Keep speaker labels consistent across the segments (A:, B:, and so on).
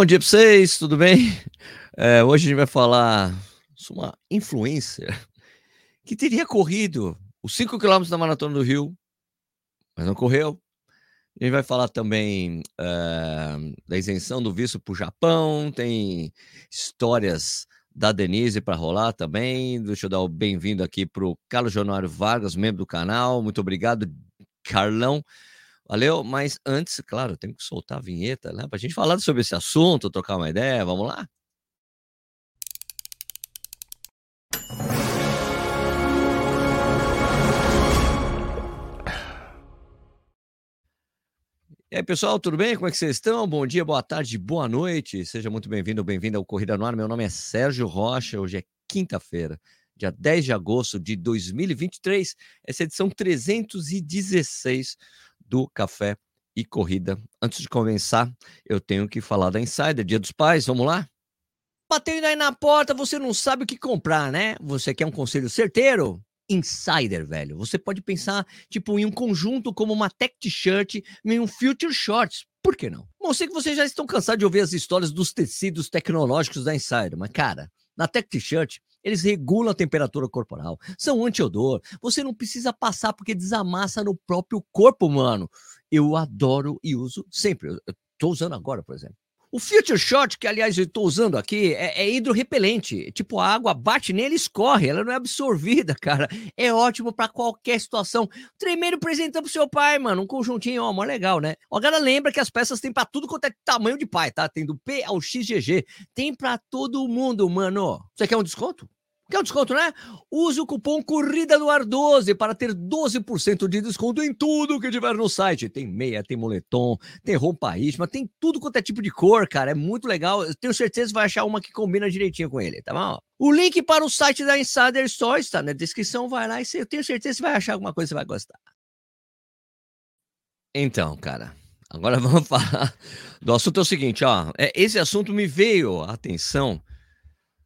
A: Bom dia para vocês, tudo bem? É, hoje a gente vai falar sobre uma influencer que teria corrido os 5 quilômetros da Maratona do Rio, mas não correu. A gente vai falar também é, da isenção do visto para o Japão, tem histórias da Denise para rolar também. Deixa eu dar o bem-vindo aqui para o Carlos Januário Vargas, membro do canal. Muito obrigado, Carlão. Valeu, mas antes, claro, tem que soltar a vinheta, né? Para a gente falar sobre esse assunto, trocar uma ideia, vamos lá? E aí, pessoal, tudo bem? Como é que vocês estão? Bom dia, boa tarde, boa noite. Seja muito bem-vindo bem-vinda ao Corrida no Ar. Meu nome é Sérgio Rocha. Hoje é quinta-feira, dia 10 de agosto de 2023. Essa é a edição 316 do Café e Corrida. Antes de começar, eu tenho que falar da Insider, Dia dos Pais, vamos lá? Batendo aí na porta, você não sabe o que comprar, né? Você quer um conselho certeiro? Insider, velho. Você pode pensar, tipo, em um conjunto como uma tech t-shirt em um future shorts. Por que não? Bom, sei que vocês já estão cansados de ouvir as histórias dos tecidos tecnológicos da Insider, mas, cara, na tech t-shirt, eles regulam a temperatura corporal, são anti-odor. Você não precisa passar porque desamassa no próprio corpo humano. Eu adoro e uso sempre. Tô usando agora, por exemplo. O Future Shot, que aliás eu estou usando aqui, é, é hidrorrepelente. Tipo, a água bate nele e escorre, ela não é absorvida, cara. É ótimo para qualquer situação. Tremeiro presentando pro seu pai, mano. Um conjuntinho, ó, mó legal, né? Ó, galera, lembra que as peças tem para tudo quanto é tamanho de pai, tá? Tem do P ao XGG. Tem para todo mundo, mano. Você quer um desconto? Quer um desconto, né? Use o cupom Corrida no Ar 12 para ter 12% de desconto em tudo que tiver no site. Tem meia, tem moletom, tem roupa íntima, tem tudo quanto é tipo de cor, cara. É muito legal. Eu tenho certeza que vai achar uma que combina direitinho com ele, tá bom? O link para o site da Insider Store está na descrição. Vai lá e eu tenho certeza que vai achar alguma coisa que você vai gostar. Então, cara, agora vamos falar do assunto. É o seguinte, ó. É, esse assunto me veio à atenção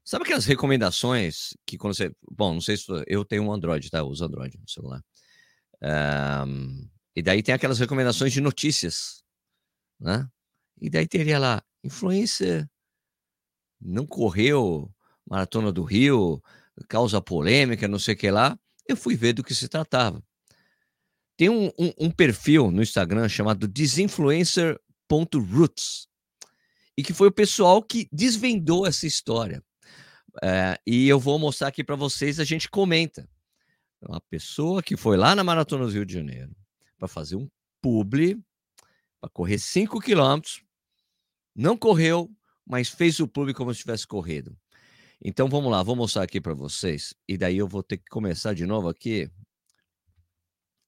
A: Sabe aquelas recomendações que quando você. Bom, não sei se eu tenho um Android, tá? Eu uso Android no celular. Um, e daí tem aquelas recomendações de notícias, né? E daí teria lá, influencer não correu Maratona do Rio, causa polêmica, não sei o que lá. Eu fui ver do que se tratava. Tem um, um, um perfil no Instagram chamado desinfluencer.roots e que foi o pessoal que desvendou essa história. É, e eu vou mostrar aqui para vocês, a gente comenta. Uma pessoa que foi lá na Maratona do Rio de Janeiro para fazer um publi, para correr 5 quilômetros, não correu, mas fez o publi como se tivesse corrido. Então vamos lá, vou mostrar aqui para vocês, e daí eu vou ter que começar de novo aqui.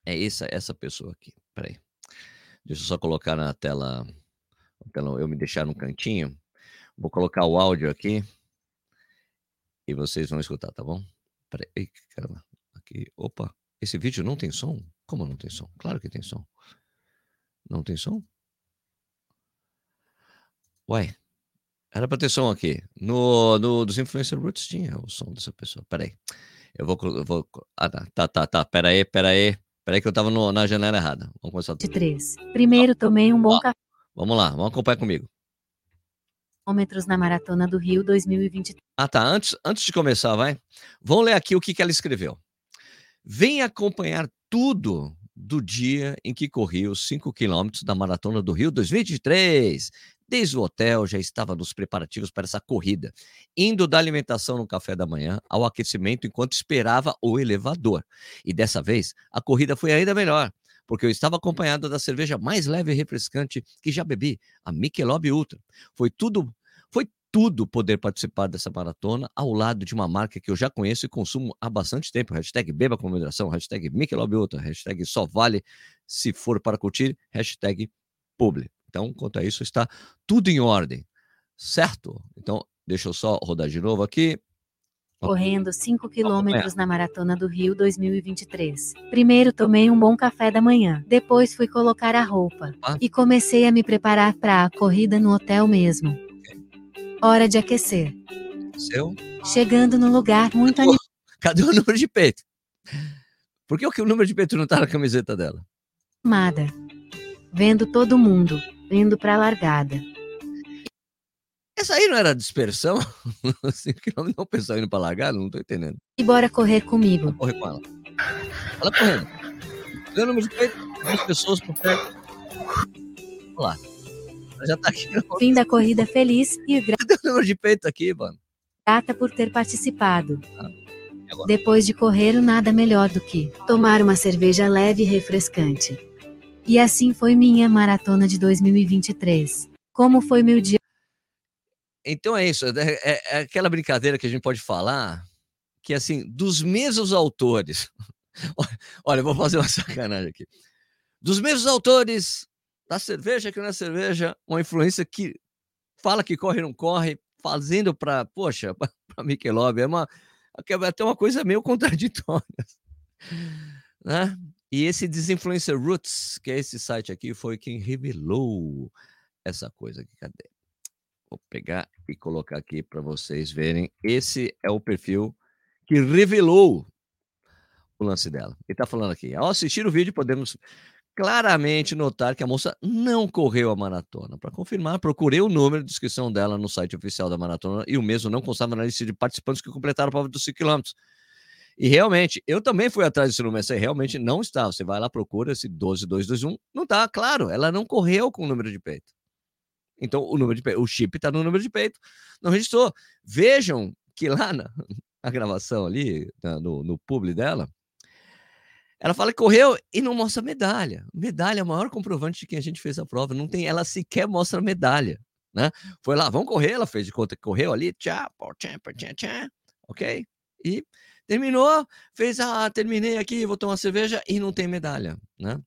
A: É essa, essa pessoa aqui. Peraí. Deixa eu só colocar na tela, eu me deixar no cantinho. Vou colocar o áudio aqui e vocês vão escutar, tá bom? Peraí, caramba. Aqui, opa. Esse vídeo não tem som? Como não tem som? Claro que tem som. Não tem som? Ué, era para ter som aqui. No, no dos Influencer Roots tinha o som dessa pessoa. Peraí. Eu vou. Eu vou ah, tá, tá, tá, tá. Peraí, peraí. Peraí que eu tava no, na janela errada. Vamos começar.
B: De três. Primeiro tomei um bom café.
A: Vamos lá, vamos acompanhar comigo
B: quilômetros na Maratona do Rio 2023.
A: Ah, tá. Antes, antes de começar, vai. Vamos ler aqui o que, que ela escreveu. Vem acompanhar tudo do dia em que corri os 5 quilômetros da Maratona do Rio 2023. Desde o hotel já estava nos preparativos para essa corrida, indo da alimentação no café da manhã ao aquecimento enquanto esperava o elevador. E dessa vez a corrida foi ainda melhor, porque eu estava acompanhado da cerveja mais leve e refrescante que já bebi, a Michelob Ultra. Foi tudo foi tudo poder participar dessa maratona ao lado de uma marca que eu já conheço e consumo há bastante tempo. Hashtag beba com moderação, hashtag Michelob Ultra, hashtag só vale se for para curtir, hashtag publi. Então, quanto a isso, está tudo em ordem, certo? Então, deixa eu só rodar de novo aqui.
B: Correndo 5 quilômetros na Maratona do Rio 2023. Primeiro tomei um bom café da manhã, depois fui colocar a roupa ah. e comecei a me preparar para a corrida no hotel mesmo. Hora de aquecer.
A: Seu?
B: Chegando no lugar muito animado.
A: Cadê o número de peito? Por que o número de peito não tá na camiseta dela?
B: Amada. Vendo todo mundo, indo pra largada.
A: Essa aí não era dispersão? 5 km não o pessoal indo pra largar? Não tô entendendo.
B: E bora correr comigo.
A: Correr com ela. Ela correndo. Dando número de peito, duas pessoas por perto. Vamos lá. Ela já tá aqui.
B: Fim da corrida feliz e grata.
A: Cadê o número de peito aqui, mano?
B: Grata por ter participado. Ah, Depois de correr, nada melhor do que tomar uma cerveja leve e refrescante. E assim foi minha maratona de 2023. Como foi meu dia?
A: Então é isso, é, é, é, aquela brincadeira que a gente pode falar, que assim, dos mesmos autores, olha, vou fazer uma sacanagem aqui, dos mesmos autores da cerveja que não é cerveja, uma influência que fala que corre não corre, fazendo para, poxa, para Michelob, é uma é até uma coisa meio contraditória, né? E esse Desinfluencer Roots, que é esse site aqui, foi quem revelou essa coisa aqui. Cadê? Vou pegar e colocar aqui para vocês verem. Esse é o perfil que revelou o lance dela. Ele está falando aqui. Ao assistir o vídeo, podemos claramente notar que a moça não correu a maratona. Para confirmar, procurei o número de inscrição dela no site oficial da maratona e o mesmo não constava na lista de participantes que completaram a prova dos 5 km. E realmente, eu também fui atrás desse número, essa realmente não está. Você vai lá, procura esse 12221, não está, claro, ela não correu com o número de peito. Então, o número de peito, o chip está no número de peito, não registrou. Vejam que lá na, na gravação ali, na, no, no publi dela, ela fala que correu e não mostra medalha. Medalha é o maior comprovante de quem a gente fez a prova. Não tem, ela sequer mostra medalha, né? Foi lá, vamos correr, ela fez de conta que correu ali, tchá, tchá, tchá, tchá, ok? E terminou, fez, ah, terminei aqui, vou tomar cerveja e não tem medalha, né?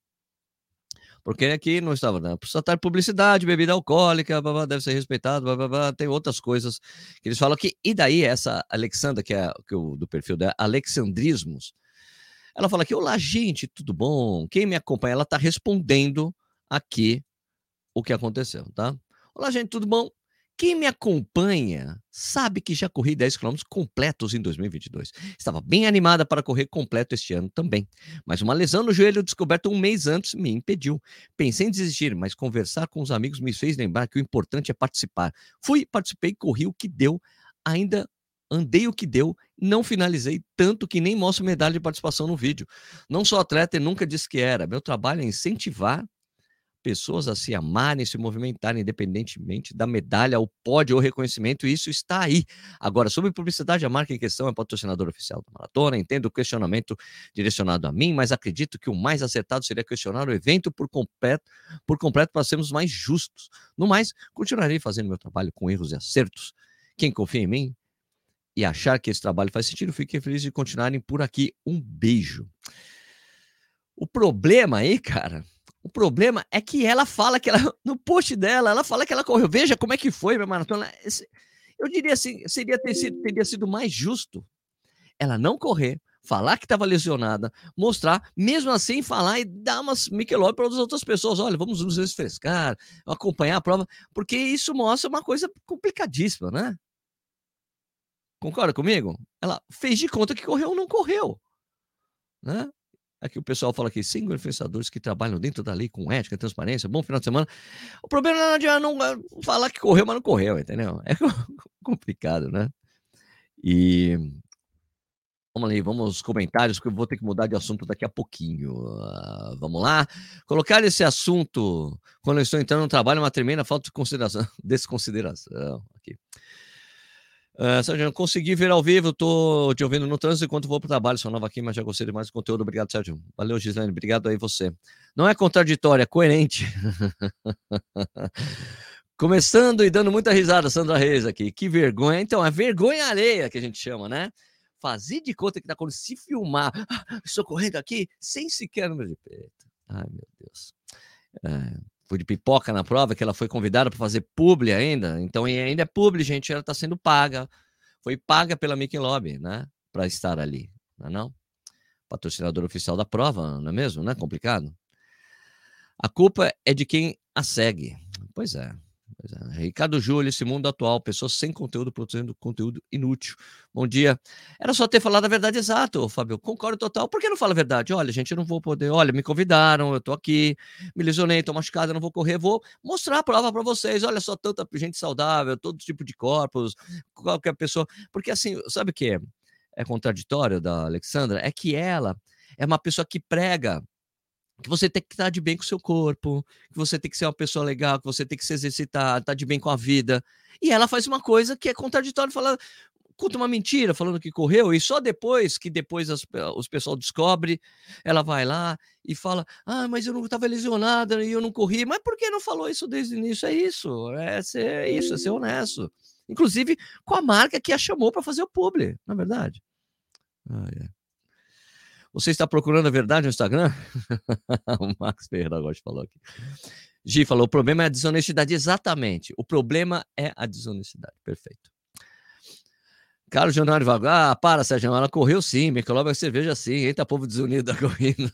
A: Porque aqui não estava, né? Precisa estar publicidade, bebida alcoólica, blá, blá, deve ser respeitado, blá, tem outras coisas que eles falam aqui. E daí, essa Alexandra, que é que o, do perfil dela, Alexandrismos, ela fala aqui: Olá, gente, tudo bom? Quem me acompanha? Ela está respondendo aqui o que aconteceu, tá? Olá, gente, tudo bom? Quem me acompanha sabe que já corri 10 km completos em 2022. Estava bem animada para correr completo este ano também. Mas uma lesão no joelho descoberta um mês antes me impediu. Pensei em desistir, mas conversar com os amigos me fez lembrar que o importante é participar. Fui, participei, corri o que deu. Ainda andei o que deu, não finalizei, tanto que nem mostro medalha de participação no vídeo. Não sou atleta e nunca disse que era. Meu trabalho é incentivar pessoas a se amarem, se movimentarem independentemente da medalha, o pódio ou reconhecimento, isso está aí. Agora, sobre publicidade, a marca em questão é patrocinador oficial da maratona, entendo o questionamento direcionado a mim, mas acredito que o mais acertado seria questionar o evento por completo, por completo para sermos mais justos. No mais, continuarei fazendo meu trabalho com erros e acertos. Quem confia em mim e achar que esse trabalho faz sentido, fiquei feliz de continuarem por aqui. Um beijo. O problema aí, cara, o problema é que ela fala que ela, no post dela, ela fala que ela correu. Veja como é que foi minha maratona. Eu diria assim, seria ter sido, teria sido mais justo ela não correr, falar que estava lesionada, mostrar, mesmo assim falar e dar umas Michelob para as outras pessoas. Olha, vamos nos refrescar, acompanhar a prova, porque isso mostra uma coisa complicadíssima, né? Concorda comigo? Ela fez de conta que correu ou não correu, né? Aqui o pessoal fala aqui, cinco influenciadores que trabalham dentro da lei com ética, transparência, bom final de semana. O problema não adianta não falar que correu, mas não correu, entendeu? É complicado, né? E vamos ali, vamos aos comentários, porque eu vou ter que mudar de assunto daqui a pouquinho. Uh, vamos lá. Colocar esse assunto quando eu estou entrando no trabalho é uma tremenda falta de consideração, desconsideração. Aqui. Uh, Sérgio, consegui ver ao vivo, tô te ouvindo no trânsito enquanto vou para o trabalho, sou nova aqui, mas já gostei de mais do conteúdo. Obrigado, Sérgio. Valeu, Gislaine, obrigado aí você. Não é contraditório, é coerente. Começando e dando muita risada, Sandra Reis aqui. Que vergonha. Então, é vergonha alheia que a gente chama, né? Fazer de conta que tá quando se filmar, ah, estou correndo aqui sem sequer número de peito. Ai, meu Deus. É, de pipoca na prova, que ela foi convidada para fazer publi ainda. Então, ainda é publi, gente, ela está sendo paga. Foi paga pela Michelob, né? Para estar ali, não é não? Patrocinador oficial da prova, não é mesmo? Não é complicado? A culpa é de quem a segue. Pois é, É. Ricardo Júlio, esse mundo atual, pessoas sem conteúdo produzindo conteúdo inútil. Bom dia. Era só ter falado a verdade exata, Fábio. Concordo total. Por que não fala a verdade? Olha, gente, eu não vou poder. Olha, me convidaram, eu tô aqui, me lesionei, tô machucado, não vou correr, vou mostrar a prova para vocês. Olha só, tanta gente saudável, todo tipo de corpos, qualquer pessoa. Porque assim, sabe o que é, é contraditório da Alexandra? É que ela é uma pessoa que prega que você tem que estar de bem com o seu corpo, que você tem que ser uma pessoa legal, que você tem que se exercitar, estar de bem com a vida. E ela faz uma coisa que é contraditória, fala, conta uma mentira, falando que correu, e só depois que depois as, os pessoal descobre, ela vai lá e fala: Ah, mas eu não estava lesionada e eu não corri. Mas por que não falou isso desde o início? É isso, é ser isso, é ser honesto. Inclusive com a marca que a chamou para fazer o publi, na é verdade. Ah, é. Você está procurando a verdade no Instagram? o Max Ferreira agora falou aqui. Gi falou: o problema é a desonestidade. Exatamente. O problema é a desonestidade. Perfeito. Carlos Januário Vago. Ah, para, Sérgio. Ela correu sim. Michelob é cerveja sim. Eita, povo desunido da corrida.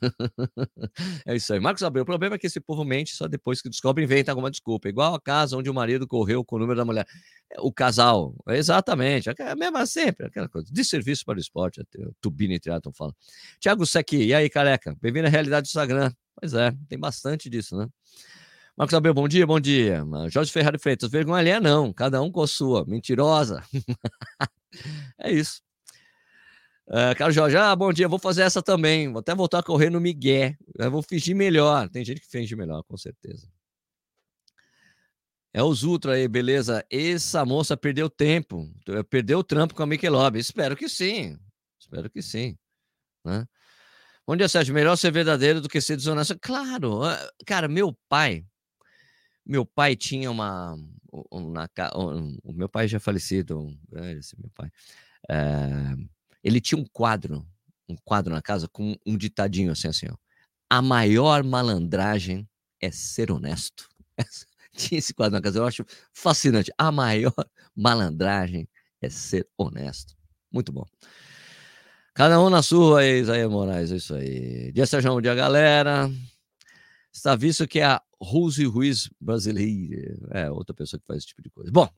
A: é isso aí. Marcos Abreu. O problema é que esse povo mente só depois que descobre inventa alguma desculpa. Igual a casa onde o marido correu com o número da mulher. O casal. Exatamente. É a mesma sempre. Aquela coisa. De serviço para o esporte. O Tubini Triatlon fala. Tiago Sequi. E aí, careca? Bem-vindo à realidade do Instagram. Pois é. Tem bastante disso, né? Marcos Abreu, bom dia, bom dia. Jorge Ferrari Freitas, vergonha alheia não, cada um com a sua, mentirosa. é isso. Uh, Carlos Jorge, ah, bom dia, vou fazer essa também, vou até voltar a correr no Miguel, eu vou fingir melhor, tem gente que finge melhor, com certeza. É os Ultra aí, beleza? Essa moça perdeu tempo, perdeu o trampo com a Michelob, espero que sim, espero que sim, né? Bom dia, Sérgio, melhor ser verdadeiro do que ser desonesto. Claro, ah, cara, meu pai, meu pai tinha uma. Na, o meu pai já é falecido, esse meu pai. É, ele tinha um quadro, um quadro na casa com um ditadinho assim, assim, ó. A maior malandragem é ser honesto. tinha esse quadro na casa, eu acho fascinante. A maior malandragem é ser honesto. Muito bom. Cada um na sua, Isaías Moraes, é isso aí. Dia bom dia, galera. Está visto que a Rose Ruiz brasileira. É, outra pessoa que faz esse tipo de coisa. Bom,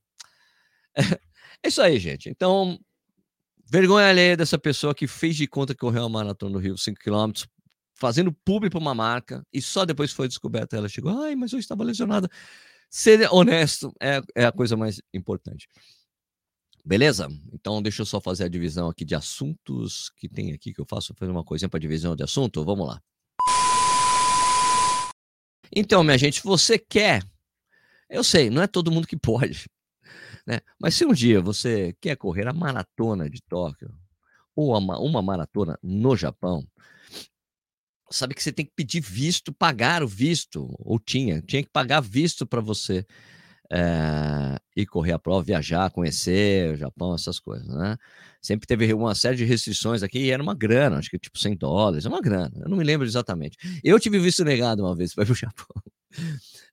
A: é, isso aí, gente. Então, vergonha alheia dessa pessoa que fez de conta que correu uma maratona no Rio, 5 km, fazendo público para uma marca, e só depois foi descoberta. Ela chegou, ai, mas eu estava lesionada. Ser honesto é, é a coisa mais importante. Beleza? Então, deixa eu só fazer a divisão aqui de assuntos que tem aqui que eu faço. Fazer uma coisinha para divisão de assunto. Vamos lá. Então, minha gente, você quer. Eu sei, não é todo mundo que pode. Né? Mas se um dia você quer correr a maratona de Tóquio, ou uma, uma maratona no Japão, sabe que você tem que pedir visto, pagar o visto, ou tinha, tinha que pagar visto para você é, correr a prova, viajar, conhecer o Japão, essas coisas, né? Sempre teve uma série de restrições aqui e era uma grana, acho que tipo 100 dólares, é uma grana, eu não me lembro exatamente. Eu tive visto negado uma vez para ir para o Japão.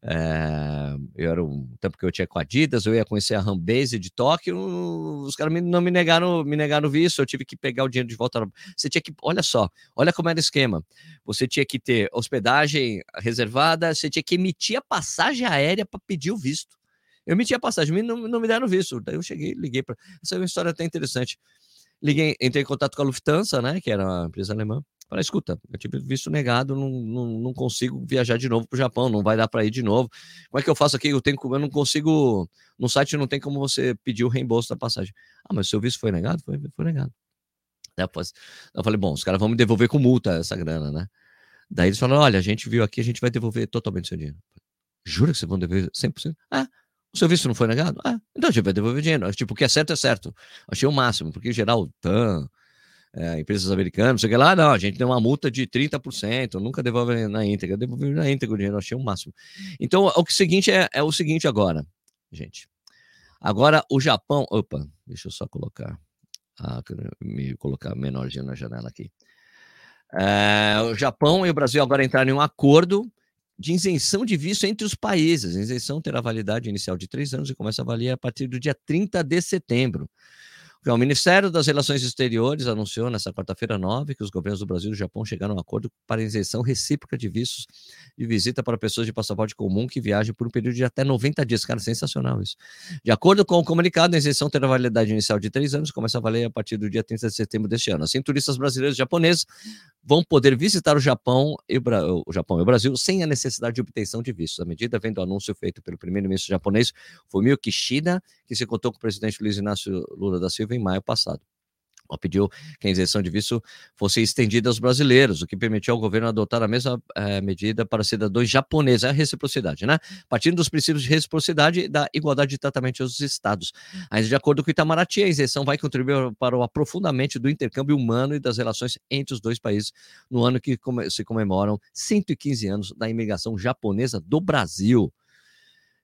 A: É, eu era um tempo que eu tinha com a Adidas, eu ia conhecer a Rambase de Tóquio, os caras não me negaram, me negaram visto, eu tive que pegar o dinheiro de volta. Você tinha que, olha só, olha como era o esquema. Você tinha que ter hospedagem reservada, você tinha que emitir a passagem aérea para pedir o visto. Eu meti a passagem, não, não me deram visto. Daí eu cheguei, liguei para. Essa é uma história até interessante. Liguei, entrei em contato com a Lufthansa, né, que era uma empresa alemã. Falei, escuta, eu tive visto negado, não, não, não consigo viajar de novo para o Japão, não vai dar para ir de novo. Como é que eu faço aqui? Eu, tenho, eu não consigo. No site não tem como você pedir o reembolso da passagem. Ah, mas o seu visto foi negado? Foi, foi negado. Depois, eu falei, bom, os caras vão me devolver com multa essa grana, né? Daí eles falaram: olha, a gente viu aqui, a gente vai devolver totalmente seu dinheiro. Jura que vocês vão devolver 100%? Ah, o serviço não foi negado? Ah, então a gente vai devolver dinheiro. Tipo, o que é certo é certo. Achei o máximo, porque em geral, TAM, é, empresas americanas, não sei o que lá, não, a gente tem uma multa de 30%, nunca devolve na íntegra, devolve na íntegra o dinheiro, achei o máximo. Então, o seguinte é, é o seguinte agora, gente. Agora, o Japão. Opa, deixa eu só colocar. Ah, me colocar menorzinho na janela aqui. É, o Japão e o Brasil agora entraram em um acordo de isenção de visto entre os países. A isenção terá validade inicial de três anos e começa a valer a partir do dia 30 de setembro. O Ministério das Relações Exteriores anunciou nesta quarta-feira 9 que os governos do Brasil e do Japão chegaram a um acordo para isenção recíproca de vistos de visita para pessoas de passaporte comum que viajem por um período de até 90 dias. Cara, sensacional isso. De acordo com o comunicado, a isenção terá validade inicial de três anos, começa a valer a partir do dia 30 de setembro deste ano. Assim, turistas brasileiros e japoneses vão poder visitar o Japão, e o, Japão e o Brasil sem a necessidade de obtenção de vistos. A medida vem do anúncio feito pelo primeiro-ministro japonês Fumio Kishida, que se contou com o presidente Luiz Inácio Lula da Silva em maio passado. Ela pediu que a isenção de visto fosse estendida aos brasileiros, o que permitiu ao governo adotar a mesma é, medida para cidadãos japoneses, é a reciprocidade, né? Partindo dos princípios de reciprocidade e da igualdade de tratamento aos estados. Ainda de acordo com o Itamaraty, a isenção vai contribuir para o aprofundamento do intercâmbio humano e das relações entre os dois países no ano que se comemoram 115 anos da imigração japonesa do Brasil.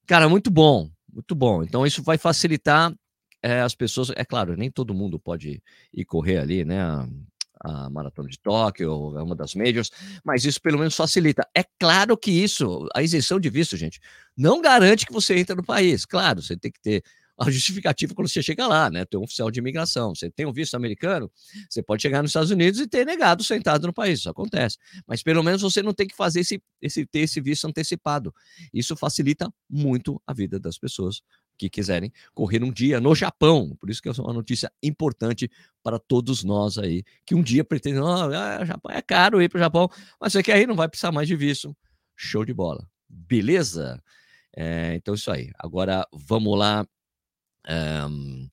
A: Cara, muito bom, muito bom. Então, isso vai facilitar é, as pessoas, é claro, nem todo mundo pode ir correr ali, né? A, a maratona de Tóquio, é uma das majors, mas isso pelo menos facilita. É claro que isso, a isenção de visto, gente, não garante que você entre no país. Claro, você tem que ter a justificativa quando você chega lá, né? Tem um oficial de imigração. Você tem um visto americano, você pode chegar nos Estados Unidos e ter negado sentado no país. Isso acontece. Mas pelo menos você não tem que fazer esse, esse ter esse visto antecipado. Isso facilita muito a vida das pessoas que quiserem correr um dia no Japão. Por isso que é uma notícia importante para todos nós aí, que um dia pretendem, oh, ah, Japão é caro ir para o Japão, mas você quer ir, não vai precisar mais de visto. Show de bola. Beleza? É, então, isso aí. Agora, vamos lá um,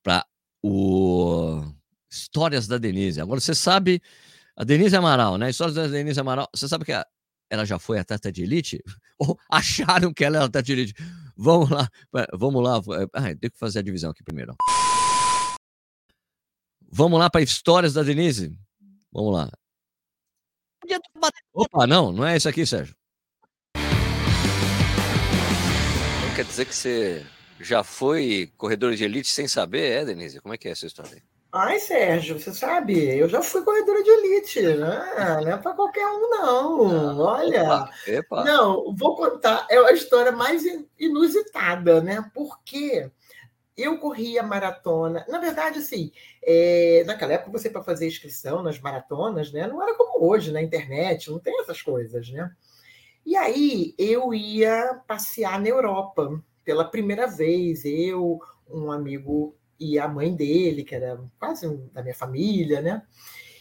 A: para o Histórias da Denise. Agora, você sabe, a Denise Amaral, né? Histórias da Denise Amaral, você sabe que ela já foi atleta de elite? Ou acharam que ela era atleta de elite? Vamos lá, vamos lá. Ah, tem que fazer a divisão aqui primeiro. Vamos lá para histórias da Denise? Vamos lá. Opa, não, não é isso aqui, Sérgio. Não quer dizer que você já foi corredor de elite sem saber, é, Denise? Como é que é essa história aí?
C: Ai, Sérgio, você sabe, eu já fui corredora de elite, né? Não é para qualquer um, não. Olha, epa, epa. não, vou contar, é a história mais inusitada, né? Porque eu corria maratona. Na verdade, assim, é, naquela época você para fazer inscrição nas maratonas, né? Não era como hoje na internet, não tem essas coisas, né? E aí eu ia passear na Europa pela primeira vez, eu, um amigo e a mãe dele, que era quase da minha família, né?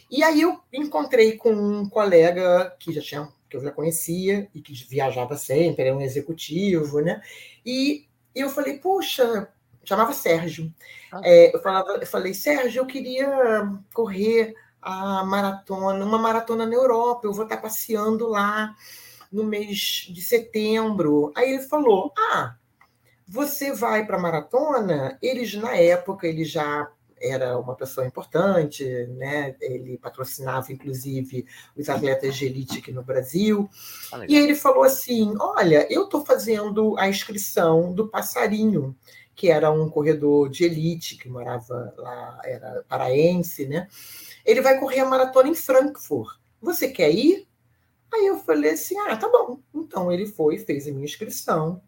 C: E aí eu encontrei com um colega que já tinha que eu já conhecia e que viajava sempre, era um executivo, né? E eu falei, poxa, chamava Sérgio. Ah. É, eu, falava, eu falei, Sérgio, eu queria correr a maratona, uma maratona na Europa, eu vou estar passeando lá no mês de setembro. Aí ele falou, ah, você vai para a maratona, eles na época ele já era uma pessoa importante, né? Ele patrocinava inclusive os atletas de elite aqui no Brasil. Ah, e ele falou assim: "Olha, eu estou fazendo a inscrição do Passarinho, que era um corredor de elite que morava lá, era paraense, né? Ele vai correr a maratona em Frankfurt. Você quer ir?" Aí eu falei assim: "Ah, tá bom". Então ele foi, fez a minha inscrição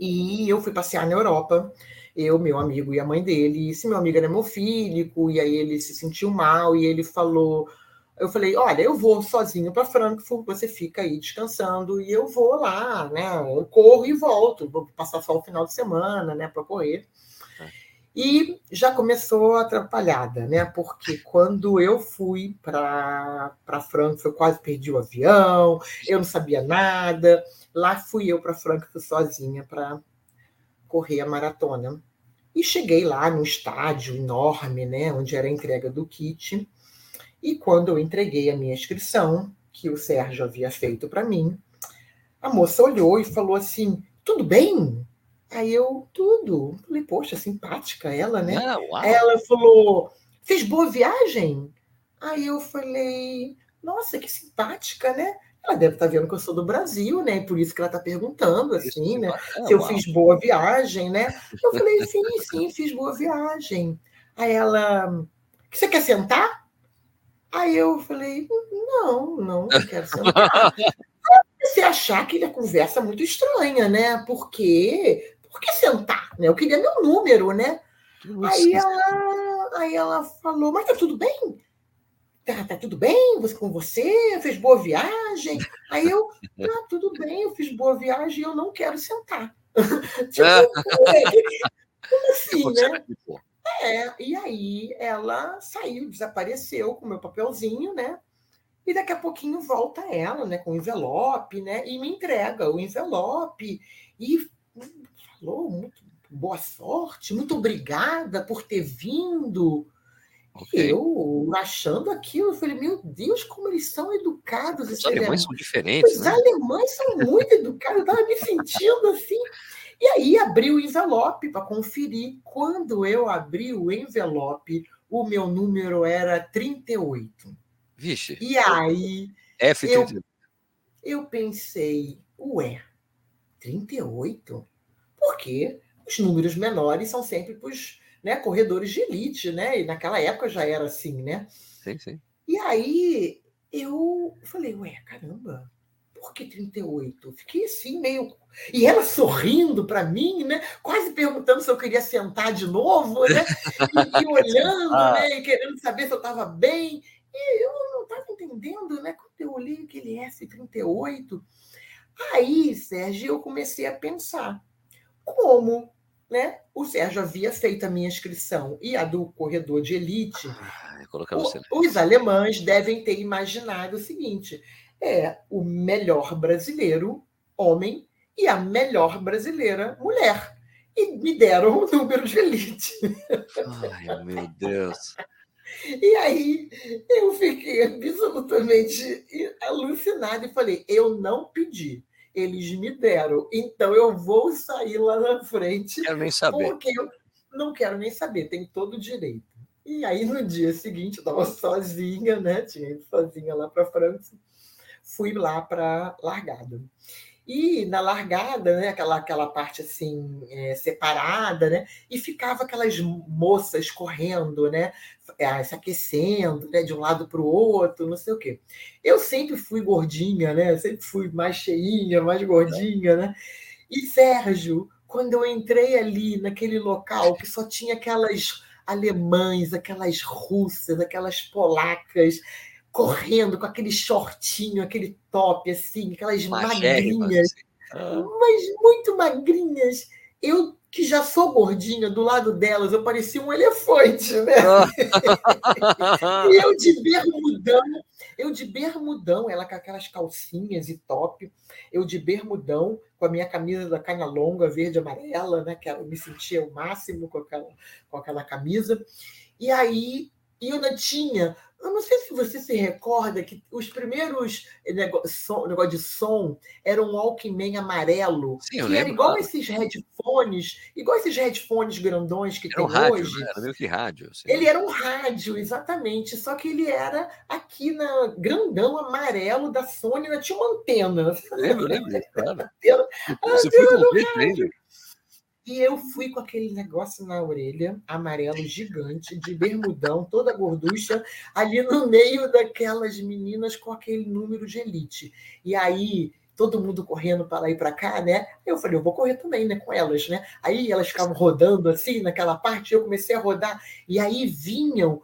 C: e eu fui passear na Europa, eu, meu amigo e a mãe dele. Esse meu amigo era hemofílico, e aí ele se sentiu mal, e ele falou. Eu falei: Olha, eu vou sozinho para Frankfurt, você fica aí descansando, e eu vou lá, né? Eu corro e volto, vou passar só o final de semana, né, para correr. E já começou atrapalhada, né? Porque quando eu fui para Frankfurt, eu quase perdi o avião, eu não sabia nada. Lá fui eu para Frankfurt sozinha para correr a maratona. E cheguei lá no estádio enorme, né, onde era a entrega do kit. E quando eu entreguei a minha inscrição, que o Sérgio havia feito para mim, a moça olhou e falou assim: "Tudo bem?" Aí eu, tudo. Falei, poxa, simpática ela, né? Ah, ela falou, fez boa viagem? Aí eu falei, nossa, que simpática, né? Ela deve estar tá vendo que eu sou do Brasil, né? Por isso que ela está perguntando, assim, né? Se eu fiz boa viagem, né? Eu falei, sim, sim, fiz boa viagem. Aí ela, você quer sentar? Aí eu falei, não, não, não quero sentar. Você achar aquela conversa muito estranha, né? Porque, por que sentar? Né? Eu queria meu número, né? Aí ela, aí ela falou, mas tá tudo bem? Tá, tá tudo bem você, com você? Fez boa viagem? Aí eu, tá tudo bem, eu fiz boa viagem e eu não quero sentar. tipo, como assim, né? É, e aí ela saiu, desapareceu com o meu papelzinho, né? E daqui a pouquinho volta ela, né, com o envelope, né, e me entrega o envelope e falou muito boa sorte, muito obrigada por ter vindo. Okay. Eu, achando aquilo, eu falei, meu Deus, como eles são educados.
A: Os alemães são diferentes,
C: Os
A: né?
C: alemães são muito educados, eu estava me sentindo assim. E aí abri o envelope para conferir. Quando eu abri o envelope, o meu número era 38.
A: Vixe.
C: E aí.
A: F38.
C: Eu, eu pensei, ué, 38? Por quê? Os números menores são sempre para os né, corredores de elite, né? E naquela época já era assim, né?
A: Sim, sim.
C: E aí eu falei, ué, caramba, por que 38? Fiquei assim, meio. E ela sorrindo para mim, né? Quase perguntando se eu queria sentar de novo, né? E, e olhando, ah. né? E querendo saber se eu estava bem. E eu não estava entendendo, né? Quando eu olhei aquele S38. Aí, Sérgio, eu comecei a pensar como né? O Sérgio havia feito a minha inscrição e a do corredor de elite. Ah, o, os alemães devem ter imaginado o seguinte: é o melhor brasileiro homem e a melhor brasileira mulher. E me deram o número de elite.
A: Ai, meu Deus.
C: E aí eu fiquei absolutamente alucinada e falei: eu não pedi eles me deram. Então eu vou sair lá na frente.
A: Quero nem saber.
C: Porque eu não quero nem saber, tem todo o direito. E aí no dia seguinte eu estava sozinha, né? Tinha ido sozinha lá para a França. Fui lá para largada. E na largada, né, aquela, aquela parte assim é, separada, né, e ficava aquelas moças correndo, né, é, se aquecendo, né, de um lado para o outro, não sei o quê. Eu sempre fui gordinha, né, sempre fui mais cheinha, mais gordinha, né. E Sérgio, quando eu entrei ali naquele local que só tinha aquelas alemães, aquelas russas, aquelas polacas, correndo com aquele shortinho, aquele top, assim, aquelas magrinhas, assim. ah. mas muito magrinhas. Eu, que já sou gordinha, do lado delas, eu parecia um elefante, né? Ah. e eu de bermudão, eu de bermudão, ela com aquelas calcinhas e top, eu de bermudão, com a minha camisa da canha longa, verde e amarela, né? Que eu me sentia o máximo com aquela, com aquela camisa. E aí eu não tinha eu não sei se você se recorda que os primeiros negócio, negócio de som eram um Walkman amarelo,
A: Sim,
C: que era igual esses headphones, igual esses headphones grandões que era tem um
A: rádio,
C: hoje.
A: Né? Era meio que rádio.
C: Assim. Ele era um rádio, exatamente, só que ele era aqui na grandão amarelo da Sony, tinha uma antena.
A: Lembro, lembro, claro. Você foi completo ainda.
C: E eu fui com aquele negócio na orelha, amarelo gigante, de bermudão, toda gorducha, ali no meio daquelas meninas com aquele número de elite. E aí, todo mundo correndo para lá e para cá, né? Eu falei, eu vou correr também, né, com elas, né? Aí elas ficavam rodando assim naquela parte, eu comecei a rodar e aí vinham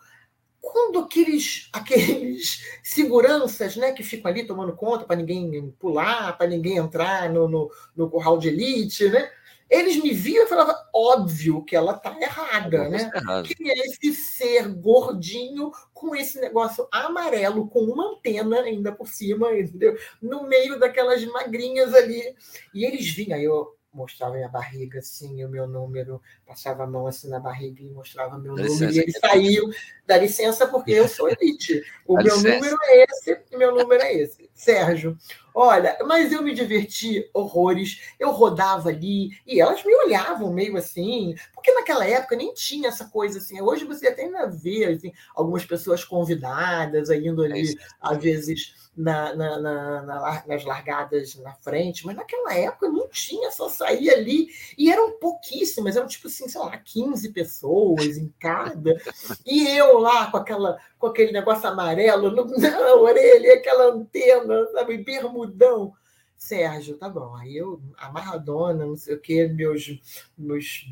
C: quando aqueles aqueles seguranças, né, que ficam ali tomando conta para ninguém pular, para ninguém entrar no, no, no curral de elite, né? Eles me viam e falavam, óbvio que ela está errada, né? Errado. Que é esse ser gordinho com esse negócio amarelo, com uma antena ainda por cima, entendeu? No meio daquelas magrinhas ali. E eles vinham, aí eu mostrava minha barriga, assim, o meu número, passava a mão assim na barriga e mostrava meu dá número, licença, e ele saiu, dá licença, porque eu sou elite. O dá meu licença. número é esse, o meu número é esse. Sérgio, olha, mas eu me diverti horrores, eu rodava ali, e elas me olhavam meio assim, porque naquela época nem tinha essa coisa assim, hoje você até ainda vê assim, algumas pessoas convidadas, indo ali, é às vezes na, na, na, nas largadas na frente, mas naquela época não tinha, só saía ali, e eram pouquíssimas, eram tipo assim, sei lá, 15 pessoas em cada, e eu lá com, aquela, com aquele negócio amarelo no, na orelha, aquela antena, sabe, bermudão. Sérgio, tá bom, aí eu, amarradona, não sei o quê, meus, meus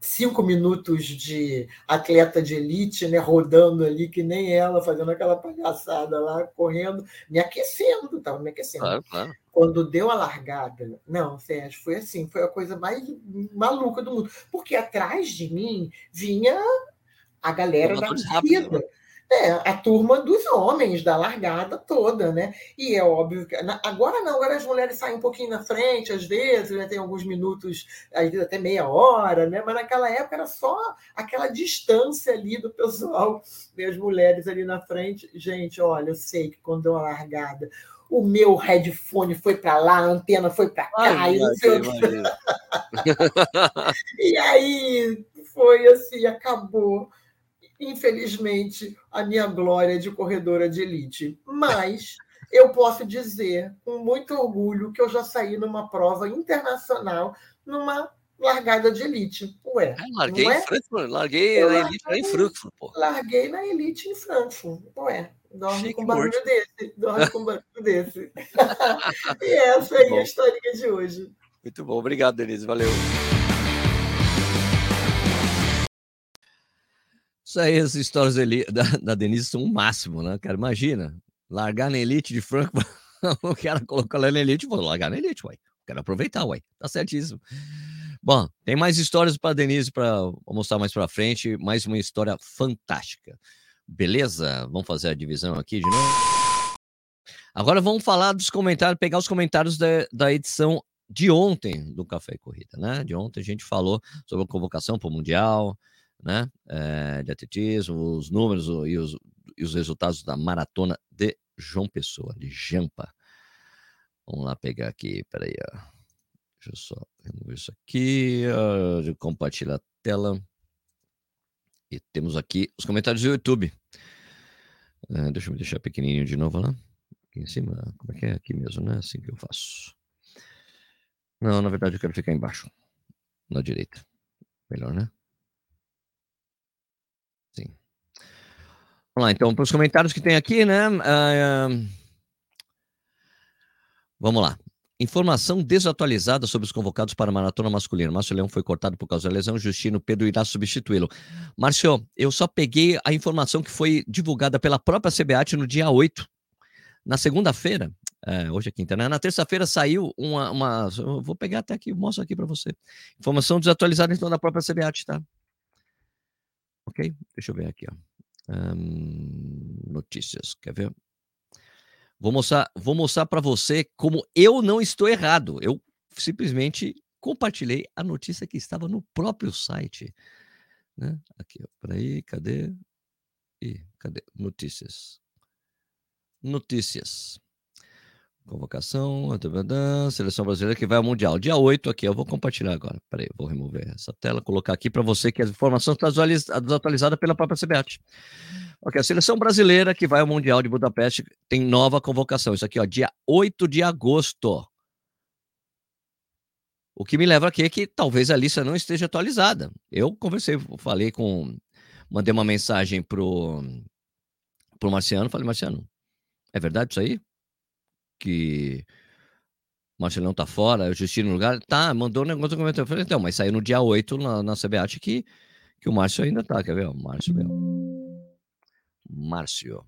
C: cinco minutos de atleta de elite, né, rodando ali, que nem ela, fazendo aquela palhaçada lá, correndo, me aquecendo, estava me aquecendo. Claro, claro. Quando deu a largada, não, Sérgio, foi assim, foi a coisa mais maluca do mundo. Porque atrás de mim vinha a galera da corrida. É, a turma dos homens, da largada toda, né? E é óbvio que. Agora não, agora as mulheres saem um pouquinho na frente, às vezes, né? tem alguns minutos, às vezes até meia hora, né? Mas naquela época era só aquela distância ali do pessoal, e as mulheres ali na frente. Gente, olha, eu sei que quando deu a largada, o meu headphone foi para lá, a antena foi para cá. Ai, e, e aí foi assim, acabou infelizmente, a minha glória de corredora de elite. Mas eu posso dizer com muito orgulho que eu já saí numa prova internacional, numa largada de elite. Ué,
A: é, larguei, é? Frankfurt, larguei na elite em Frankfurt, pô.
C: Larguei na elite em Frankfurt. Ué, dorme com barulho morte. desse, dorme com barulho desse. e essa aí é a historinha de hoje.
A: Muito bom, obrigado, Denise, valeu. Isso aí, as histórias da, da Denise são o máximo, né, cara? Imagina, largar na elite de Franco, o cara colocou ela na elite, vou largar na elite, uai. Quero aproveitar, uai. Tá certíssimo. Bom, tem mais histórias para Denise para mostrar mais para frente, mais uma história fantástica. Beleza? Vamos fazer a divisão aqui de novo. Agora vamos falar dos comentários, pegar os comentários da, da edição de ontem do Café e Corrida, né? De ontem a gente falou sobre a convocação para o Mundial, né, é, de atletismo, os números e os, e os resultados da maratona de João Pessoa, de Jampa. Vamos lá pegar aqui, peraí, ó. Deixa eu só remover isso aqui, compartilhar a tela. E temos aqui os comentários do YouTube. É, deixa eu deixar pequenininho de novo lá. Aqui em cima, como é que é? Aqui mesmo, né? Assim que eu faço. Não, na verdade eu quero ficar embaixo. Na direita. Melhor, né? Vamos lá, então, para os comentários que tem aqui, né? Uh, vamos lá. Informação desatualizada sobre os convocados para a maratona masculina. Márcio Leão foi cortado por causa da lesão. Justino Pedro irá substituí-lo. Márcio, eu só peguei a informação que foi divulgada pela própria CBAT no dia 8. Na segunda-feira, é, hoje é quinta, né? Na terça-feira saiu uma, uma. vou pegar até aqui, mostro aqui para você. Informação desatualizada, então, da própria CBAT, tá? Ok? Deixa eu ver aqui, ó notícias, quer ver? Vou mostrar, vou mostrar para você como eu não estou errado. Eu simplesmente compartilhei a notícia que estava no próprio site. Né? Aqui, ó, aí, cadê? Ih, cadê? Notícias. Notícias. Convocação, seleção brasileira que vai ao Mundial. Dia 8 aqui, eu vou compartilhar agora. Peraí, vou remover essa tela, colocar aqui para você que a informação está desatualizada pela própria CBAT. Ok, a seleção brasileira que vai ao Mundial de Budapeste tem nova convocação. Isso aqui, ó, dia 8 de agosto. O que me leva aqui é que talvez a lista não esteja atualizada. Eu conversei, falei com. Mandei uma mensagem pro, pro Marciano, falei, Marciano, é verdade isso aí? Que Marcelão tá fora, o Justino no lugar, tá, mandou um negócio comentário. Eu falei, então, mas saiu no dia 8 na, na CBAT que, que o Márcio ainda tá, quer ver? Márcio mesmo. Márcio.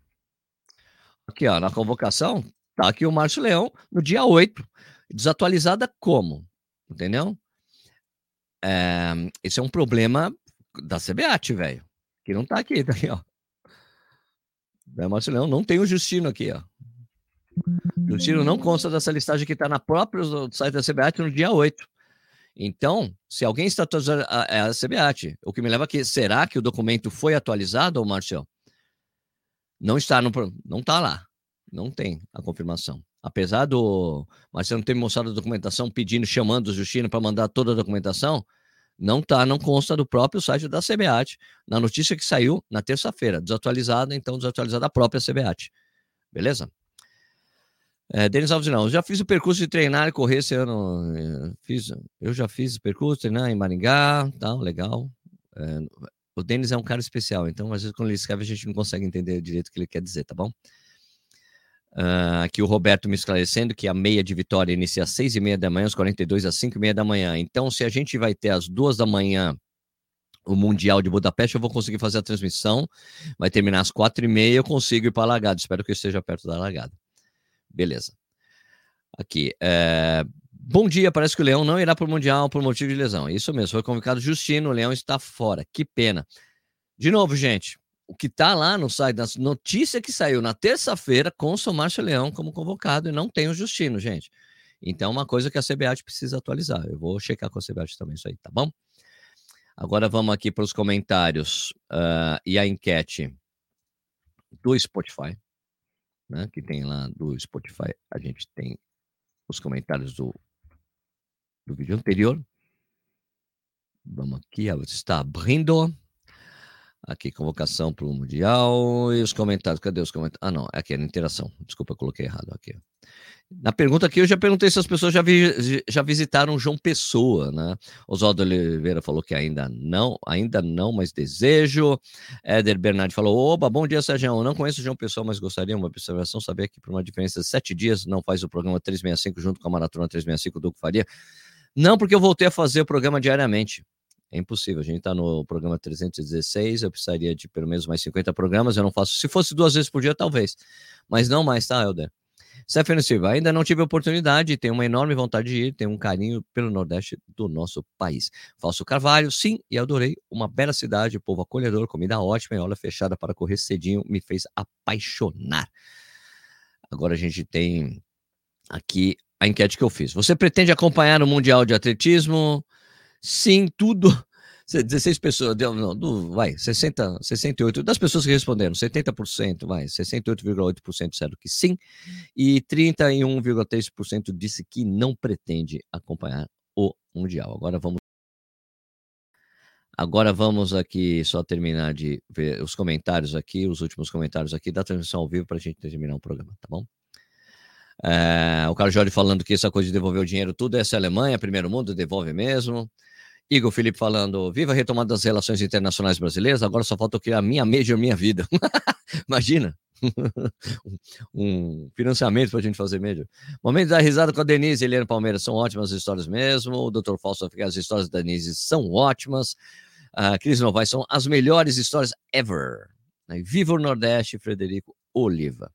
A: Aqui, ó, na convocação, tá aqui o Márcio Leão no dia 8. Desatualizada como? Entendeu? É, esse é um problema da CBAT, velho. Que não tá aqui, tá aqui, ó. O Márcio Leão não tem o Justino aqui, ó. O tiro não consta dessa listagem que está na própria site da CBAT no dia 8. Então, se alguém está atualizando é a CBAT, o que me leva aqui, será que o documento foi atualizado, Marcel? Não está no, não está lá, não tem a confirmação. Apesar do Marcelo ter mostrado a documentação pedindo, chamando o Justino para mandar toda a documentação, não tá, não consta do próprio site da CBAT, na notícia que saiu na terça-feira, desatualizada, então desatualizada a própria CBAT. Beleza? É, Denis Alves, não. Eu já fiz o percurso de treinar e correr esse ano. É, fiz, eu já fiz o percurso, treinar em Maringá, tal, legal. É, o Denis é um cara especial, então às vezes quando ele escreve a gente não consegue entender direito o que ele quer dizer, tá bom? Uh, aqui o Roberto me esclarecendo que a meia de vitória inicia às seis e meia da manhã, os 42 às cinco e meia da manhã. Então, se a gente vai ter às duas da manhã o Mundial de Budapeste, eu vou conseguir fazer a transmissão. Vai terminar às quatro e meia, eu consigo ir para a Lagada. Espero que eu esteja perto da Lagada. Beleza. Aqui. É... Bom dia, parece que o Leão não irá para o Mundial por motivo de lesão. Isso mesmo, foi convocado Justino, o Leão está fora. Que pena. De novo, gente, o que está lá no site, da notícia que saiu na terça-feira, consta o Márcio Leão como convocado e não tem o Justino, gente. Então, uma coisa que a CBAT precisa atualizar. Eu vou checar com a CBAT também isso aí, tá bom? Agora vamos aqui para os comentários uh, e a enquete do Spotify, né? Que tem lá do Spotify, a gente tem os comentários do, do vídeo anterior. Vamos aqui, está abrindo. Aqui, convocação para o Mundial e os comentários. Cadê os comentários? Ah, não, aqui é interação. Desculpa, eu coloquei errado aqui. Na pergunta aqui, eu já perguntei se as pessoas já, vi, já visitaram João Pessoa, né? Oswaldo Oliveira falou que ainda não, ainda não, mas desejo. Éder Bernardi falou: Oba, bom dia, Sérgio. Não conheço João Pessoa, mas gostaria uma observação, saber que por uma diferença de sete dias não faz o programa 365 junto com a Maratona 365 do faria. Não, porque eu voltei a fazer o programa diariamente. É impossível. A gente está no programa 316, eu precisaria de pelo menos mais 50 programas. Eu não faço. Se fosse duas vezes por dia, talvez. Mas não mais, tá, Helder? Stephanie Silva, ainda não tive oportunidade, tenho uma enorme vontade de ir, tenho um carinho pelo Nordeste do nosso país. Falso Carvalho, sim, e adorei. Uma bela cidade, povo acolhedor, comida ótima e olha fechada para correr cedinho, me fez apaixonar. Agora a gente tem aqui a enquete que eu fiz. Você pretende acompanhar o Mundial de Atletismo? Sim, tudo 16 pessoas, não, do, vai, 60, 68, das pessoas que responderam, 70%, vai, 68,8% disseram que sim, e 31,3% disse que não pretende acompanhar o Mundial. Agora vamos Agora vamos aqui só terminar de ver os comentários aqui, os últimos comentários aqui da transmissão ao vivo para a gente terminar o programa, tá bom? É, o Carlos Jorge falando que essa coisa de devolver o dinheiro, tudo essa é Alemanha, primeiro mundo, devolve mesmo. Igor Felipe falando, viva a retomada das relações internacionais brasileiras, agora só falta criar minha major, minha vida. Imagina, um financiamento para a gente fazer major. Momento da risada com a Denise e Eliane Palmeiras, são ótimas histórias mesmo. O Dr. Fausto, as histórias da Denise são ótimas. A Cris Novaes são as melhores histórias ever. Viva o Nordeste, Frederico Oliva.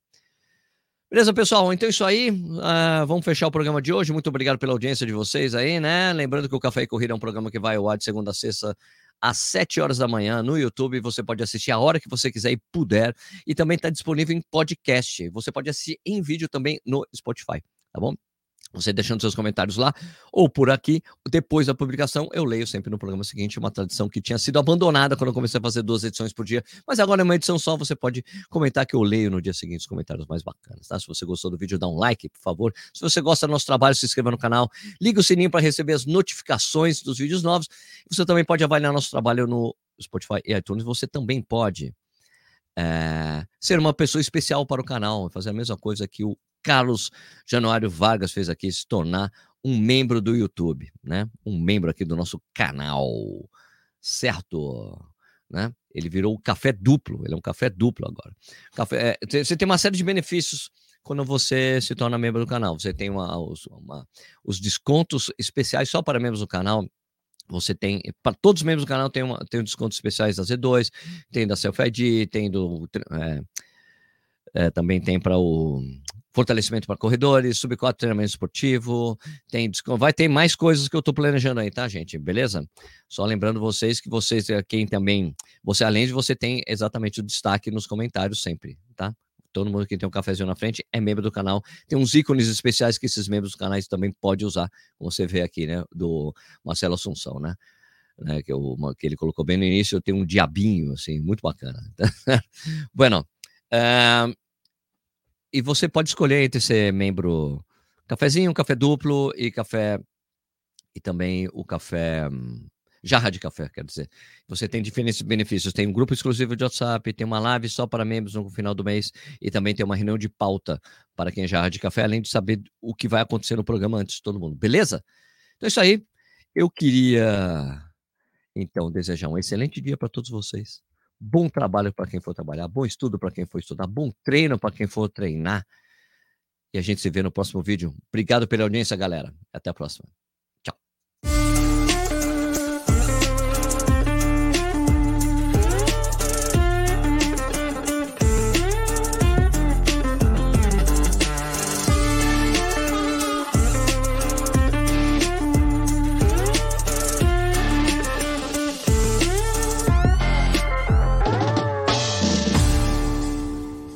A: Beleza, pessoal? Então é isso aí. Uh, vamos fechar o programa de hoje. Muito obrigado pela audiência de vocês aí, né? Lembrando que o Café e Corrida é um programa que vai ao ar de segunda a sexta às 7 horas da manhã no YouTube. Você pode assistir a hora que você quiser e puder. E também está disponível em podcast. Você pode assistir em vídeo também no Spotify, tá bom? Você deixando seus comentários lá ou por aqui. Depois da publicação, eu leio sempre no programa seguinte, uma tradição que tinha sido abandonada quando eu comecei a fazer duas edições por dia, mas agora é uma edição só, você pode comentar que eu leio no dia seguinte os comentários mais bacanas, tá? Se você gostou do vídeo, dá um like, por favor. Se você gosta do nosso trabalho, se inscreva no canal, liga o sininho para receber as notificações dos vídeos novos. Você também pode avaliar nosso trabalho no Spotify e iTunes. Você também pode é, ser uma pessoa especial para o canal, fazer a mesma coisa que o Carlos Januário Vargas fez aqui, se tornar um membro do YouTube, né? Um membro aqui do nosso canal, certo? Né? Ele virou o café duplo, ele é um café duplo agora. Café, é, você tem uma série de benefícios quando você se torna membro do canal. Você tem uma, os, uma, os descontos especiais só para membros do canal. Você tem, para todos os membros do canal, tem, uma, tem um descontos especiais da Z2, tem da Self ID, tem do. É, é, também tem para o fortalecimento para corredores, sub-4 treinamento esportivo, tem, vai ter mais coisas que eu estou planejando aí, tá, gente? Beleza? Só lembrando vocês que vocês, eh, quem também, você além de você tem exatamente o destaque nos comentários sempre, tá? Todo mundo que tem um cafezinho na frente é membro do canal. Tem uns ícones especiais que esses membros do canais também podem usar, como você vê aqui, né? Do Marcelo Assunção, né? né que, eu, que ele colocou bem no início, tem um diabinho, assim, muito bacana. bueno, uh, e você pode escolher entre ser membro cafezinho, café duplo e café e também o café jarra de café, quer dizer. Você tem diferentes benefícios. Tem um grupo exclusivo de WhatsApp, tem uma live só para membros no final do mês e também tem uma reunião de pauta para quem é jarra de café, além de saber o que vai acontecer no programa antes de todo mundo. Beleza? Então é isso aí. Eu queria então desejar um excelente dia para todos vocês. Bom trabalho para quem for trabalhar, bom estudo para quem for estudar, bom treino para quem for treinar. E a gente se vê no próximo vídeo. Obrigado pela audiência, galera. Até a próxima.